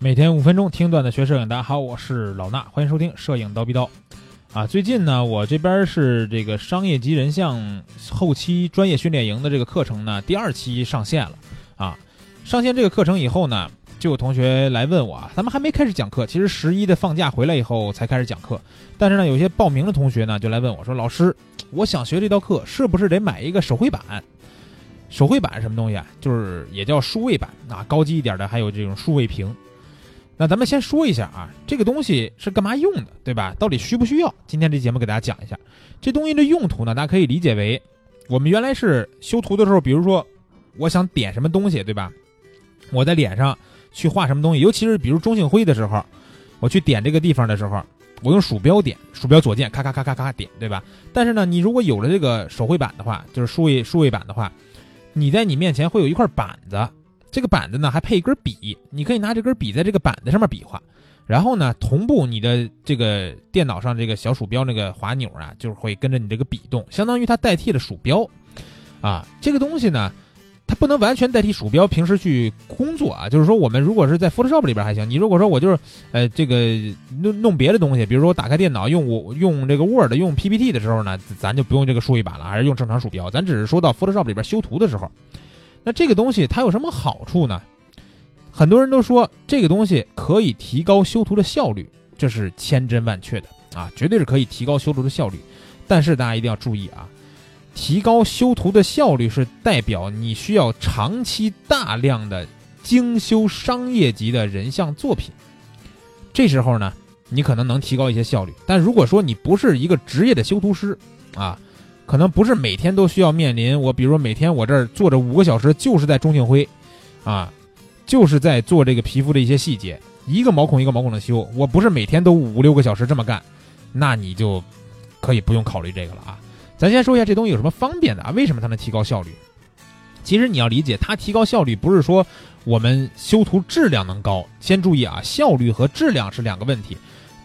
每天五分钟听段子学摄影，大家好，我是老衲，欢迎收听摄影刀逼刀。啊，最近呢，我这边是这个商业级人像后期专业训练营的这个课程呢，第二期上线了。啊，上线这个课程以后呢，就有同学来问我，啊，咱们还没开始讲课，其实十一的放假回来以后才开始讲课。但是呢，有些报名的同学呢，就来问我说，老师，我想学这道课，是不是得买一个手绘板？手绘板什么东西啊？就是也叫数位板啊，高级一点的还有这种数位屏。那咱们先说一下啊，这个东西是干嘛用的，对吧？到底需不需要？今天这节目给大家讲一下，这东西的用途呢，大家可以理解为，我们原来是修图的时候，比如说我想点什么东西，对吧？我在脸上去画什么东西，尤其是比如中性灰的时候，我去点这个地方的时候，我用鼠标点，鼠标左键，咔咔咔咔咔点，对吧？但是呢，你如果有了这个手绘板的话，就是数位数位板的话，你在你面前会有一块板子。这个板子呢还配一根笔，你可以拿这根笔在这个板子上面比划，然后呢同步你的这个电脑上这个小鼠标那个滑钮啊，就会跟着你这个笔动，相当于它代替了鼠标，啊，这个东西呢，它不能完全代替鼠标平时去工作啊，就是说我们如果是在 Photoshop 里边还行，你如果说我就是呃这个弄弄别的东西，比如说我打开电脑用我用这个 Word 用 PPT 的时候呢，咱就不用这个数位板了，还是用正常鼠标，咱只是说到 Photoshop 里边修图的时候。那这个东西它有什么好处呢？很多人都说这个东西可以提高修图的效率，这是千真万确的啊，绝对是可以提高修图的效率。但是大家一定要注意啊，提高修图的效率是代表你需要长期大量的精修商业级的人像作品。这时候呢，你可能能提高一些效率。但如果说你不是一个职业的修图师啊。可能不是每天都需要面临我，比如说每天我这儿坐着五个小时，就是在中性灰，啊，就是在做这个皮肤的一些细节，一个毛孔一个毛孔的修，我不是每天都五六个小时这么干，那你就可以不用考虑这个了啊。咱先说一下这东西有什么方便的啊？为什么它能提高效率？其实你要理解，它提高效率不是说我们修图质量能高，先注意啊，效率和质量是两个问题。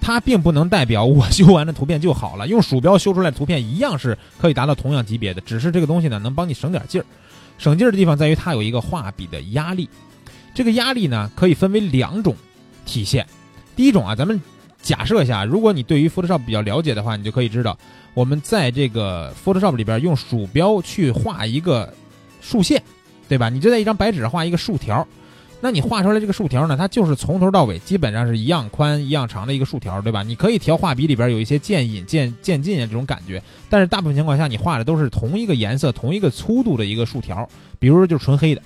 它并不能代表我修完的图片就好了，用鼠标修出来的图片一样是可以达到同样级别的，只是这个东西呢能帮你省点劲儿。省劲儿的地方在于它有一个画笔的压力，这个压力呢可以分为两种体现。第一种啊，咱们假设一下，如果你对于 Photoshop 比较了解的话，你就可以知道，我们在这个 Photoshop 里边用鼠标去画一个竖线，对吧？你就在一张白纸上画一个竖条。那你画出来这个竖条呢？它就是从头到尾基本上是一样宽、一样长的一个竖条，对吧？你可以调画笔里边有一些渐隐、渐渐进啊这种感觉，但是大部分情况下你画的都是同一个颜色、同一个粗度的一个竖条，比如说就是纯黑的。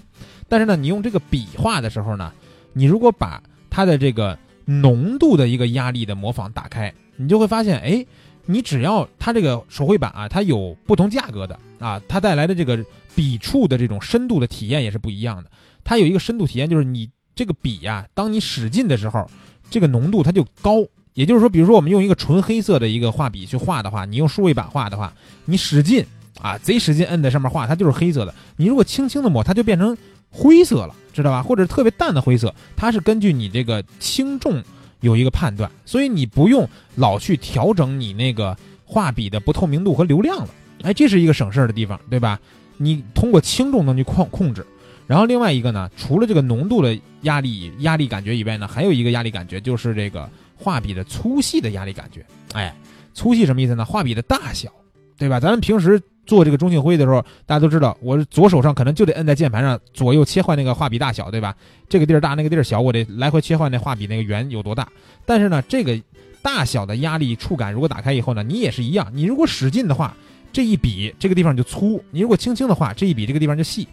但是呢，你用这个笔画的时候呢，你如果把它的这个浓度的一个压力的模仿打开，你就会发现，哎，你只要它这个手绘板啊，它有不同价格的啊，它带来的这个笔触的这种深度的体验也是不一样的。它有一个深度体验，就是你这个笔呀，当你使劲的时候，这个浓度它就高。也就是说，比如说我们用一个纯黑色的一个画笔去画的话，你用数位板画的话，你使劲啊，贼使劲摁在上面画，它就是黑色的。你如果轻轻的抹，它就变成灰色了，知道吧？或者特别淡的灰色，它是根据你这个轻重有一个判断，所以你不用老去调整你那个画笔的不透明度和流量了。哎，这是一个省事儿的地方，对吧？你通过轻重能去控控制。然后另外一个呢，除了这个浓度的压力压力感觉以外呢，还有一个压力感觉就是这个画笔的粗细的压力感觉。哎，粗细什么意思呢？画笔的大小，对吧？咱们平时做这个中性灰的时候，大家都知道，我左手上可能就得摁在键盘上左右切换那个画笔大小，对吧？这个地儿大，那个地儿小，我得来回切换那画笔那个圆有多大。但是呢，这个大小的压力触感如果打开以后呢，你也是一样，你如果使劲的话，这一笔这个地方就粗；你如果轻轻的画，这一笔这个地方就细。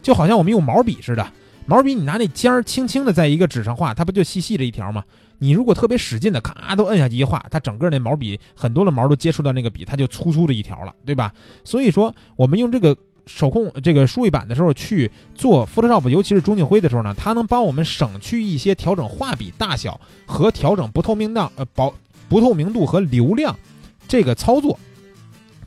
就好像我们用毛笔似的，毛笔你拿那尖儿轻轻的在一个纸上画，它不就细细的一条吗？你如果特别使劲的，咔都摁下去一画，它整个那毛笔很多的毛都接触到那个笔，它就粗粗的一条了，对吧？所以说，我们用这个手控这个数位板的时候去做 Photoshop，尤其是中性灰的时候呢，它能帮我们省去一些调整画笔大小和调整不透明度呃薄不透明度和流量这个操作。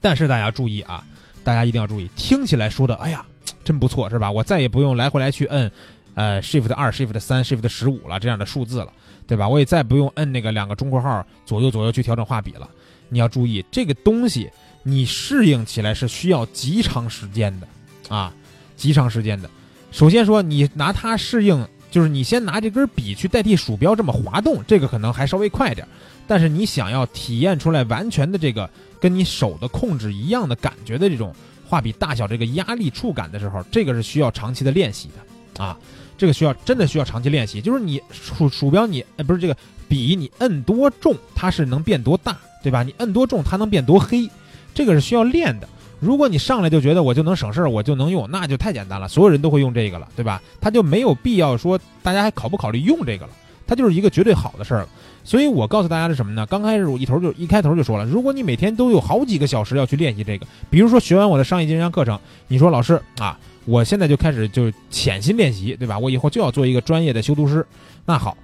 但是大家注意啊，大家一定要注意，听起来说的，哎呀。真不错，是吧？我再也不用来回来去摁，呃，Shift 二、Shift 三、Shift 十五了这样的数字了，对吧？我也再不用摁那个两个中括号左右左右去调整画笔了。你要注意，这个东西你适应起来是需要极长时间的，啊，极长时间的。首先说，你拿它适应就是你先拿这根笔去代替鼠标这么滑动，这个可能还稍微快点。但是你想要体验出来完全的这个跟你手的控制一样的感觉的这种画笔大小这个压力触感的时候，这个是需要长期的练习的啊。这个需要真的需要长期练习，就是你鼠鼠标你哎不是这个笔你摁多重它是能变多大，对吧？你摁多重它能变多黑，这个是需要练的。如果你上来就觉得我就能省事儿，我就能用，那就太简单了，所有人都会用这个了，对吧？他就没有必要说大家还考不考虑用这个了，它就是一个绝对好的事儿了。所以我告诉大家是什么呢？刚开始我一头就一开头就说了，如果你每天都有好几个小时要去练习这个，比如说学完我的商业经营课程，你说老师啊，我现在就开始就潜心练习，对吧？我以后就要做一个专业的修图师，那好，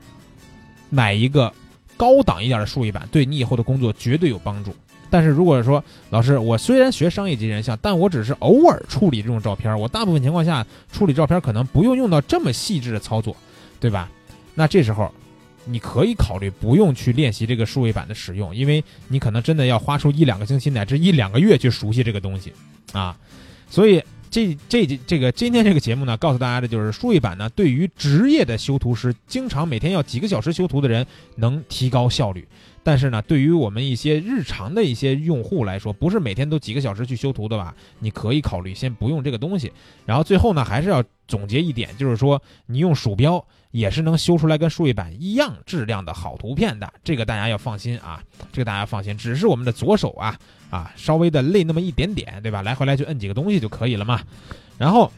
买一个高档一点的数位板，对你以后的工作绝对有帮助。但是如果说老师，我虽然学商业级人像，但我只是偶尔处理这种照片，我大部分情况下处理照片可能不用用到这么细致的操作，对吧？那这时候你可以考虑不用去练习这个数位板的使用，因为你可能真的要花出一两个星期乃至一两个月去熟悉这个东西啊。所以这这这个今天这个节目呢，告诉大家的就是数位板呢，对于职业的修图师，经常每天要几个小时修图的人，能提高效率。但是呢，对于我们一些日常的一些用户来说，不是每天都几个小时去修图的吧？你可以考虑先不用这个东西。然后最后呢，还是要总结一点，就是说你用鼠标也是能修出来跟数位板一样质量的好图片的，这个大家要放心啊，这个大家放心。只是我们的左手啊啊稍微的累那么一点点，对吧？来回来去摁几个东西就可以了嘛。然后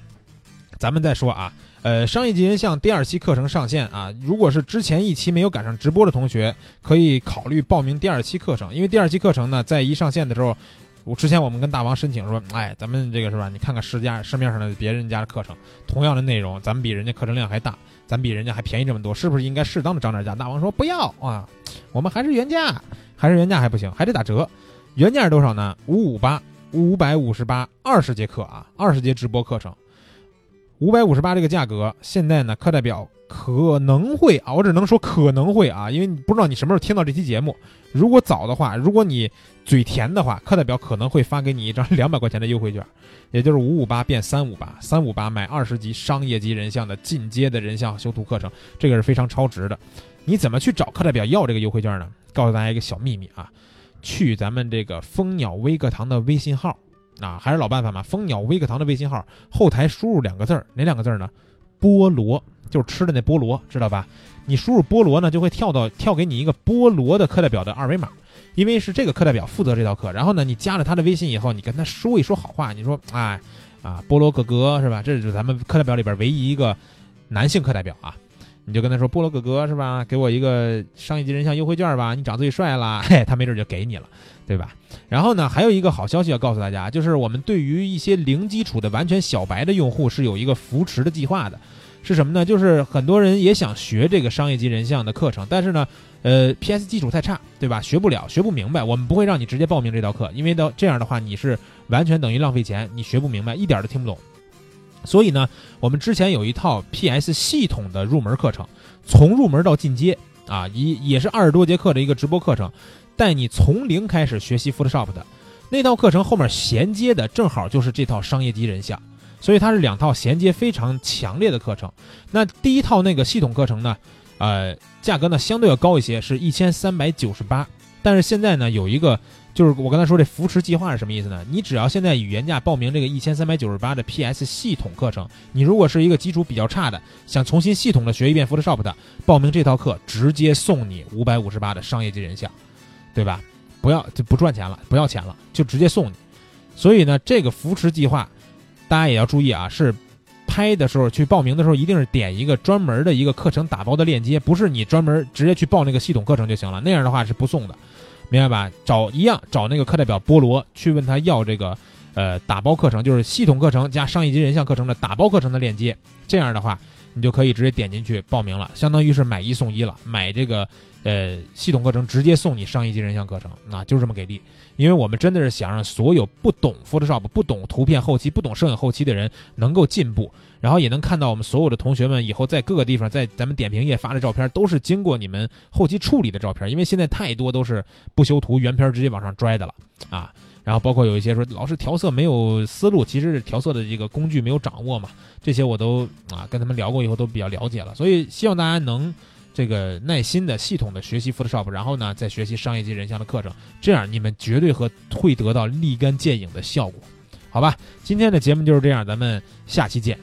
咱们再说啊。呃，商业级人像第二期课程上线啊！如果是之前一期没有赶上直播的同学，可以考虑报名第二期课程。因为第二期课程呢，在一上线的时候，我之前我们跟大王申请说，哎，咱们这个是吧？你看看市价市面上的别人家的课程，同样的内容，咱们比人家课程量还大，咱比人家还便宜这么多，是不是应该适当的涨点价？大王说不要啊，我们还是原价，还是原价还不行，还得打折。原价是多少呢？五五八，五百五十八，二十节课啊，二十节直播课程。五百五十八这个价格，现在呢，课代表可能会啊，我只能说可能会啊，因为你不知道你什么时候听到这期节目。如果早的话，如果你嘴甜的话，课代表可能会发给你一张 两百块钱的优惠券，也就是五五八变三五八，三五八买二十级商业级人像的进阶的人像修图课程，这个是非常超值的。你怎么去找课代表要这个优惠券呢？告诉大家一个小秘密啊，去咱们这个蜂鸟微课堂的微信号。啊，还是老办法嘛，蜂鸟微课堂的微信号后台输入两个字儿，哪两个字儿呢？菠萝，就是吃的那菠萝，知道吧？你输入菠萝呢，就会跳到跳给你一个菠萝的课代表的二维码，因为是这个课代表负责这套课。然后呢，你加了他的微信以后，你跟他说一说好话，你说，哎，啊，菠萝哥哥是吧？这是咱们课代表里边唯一一个男性课代表啊，你就跟他说，菠萝哥哥是吧？给我一个商业级人像优惠券吧，你长最帅了，嘿，他没准就给你了。对吧？然后呢，还有一个好消息要告诉大家，就是我们对于一些零基础的完全小白的用户是有一个扶持的计划的，是什么呢？就是很多人也想学这个商业级人像的课程，但是呢，呃，PS 基础太差，对吧？学不了，学不明白。我们不会让你直接报名这道课，因为到这样的话，你是完全等于浪费钱，你学不明白，一点都听不懂。所以呢，我们之前有一套 PS 系统的入门课程，从入门到进阶啊，也也是二十多节课的一个直播课程。带你从零开始学习 Photoshop 的那套课程，后面衔接的正好就是这套商业级人像，所以它是两套衔接非常强烈的课程。那第一套那个系统课程呢，呃，价格呢相对要高一些，是一千三百九十八。但是现在呢，有一个就是我刚才说这扶持计划是什么意思呢？你只要现在以原价报名这个一千三百九十八的 PS 系统课程，你如果是一个基础比较差的，想重新系统的学一遍 Photoshop 的，报名这套课直接送你五百五十八的商业级人像。对吧？不要就不赚钱了，不要钱了，就直接送你。所以呢，这个扶持计划，大家也要注意啊。是拍的时候去报名的时候，一定是点一个专门的一个课程打包的链接，不是你专门直接去报那个系统课程就行了。那样的话是不送的，明白吧？找一样找那个课代表菠萝去问他要这个呃打包课程，就是系统课程加商业级人像课程的打包课程的链接。这样的话，你就可以直接点进去报名了，相当于是买一送一了，买这个。呃，系统课程直接送你上一级人像课程，啊，就是这么给力。因为我们真的是想让所有不懂 Photoshop、不懂图片后期、不懂摄影后期的人能够进步，然后也能看到我们所有的同学们以后在各个地方，在咱们点评页发的照片都是经过你们后期处理的照片。因为现在太多都是不修图原片直接往上拽的了，啊，然后包括有一些说老师调色没有思路，其实是调色的这个工具没有掌握嘛，这些我都啊跟他们聊过以后都比较了解了，所以希望大家能这个耐心的、系统的学习 Photoshop，然后呢再学习商业级人像的课程，这样你们绝对和会得到立竿见影的效果，好吧？今天的节目就是这样，咱们下期见。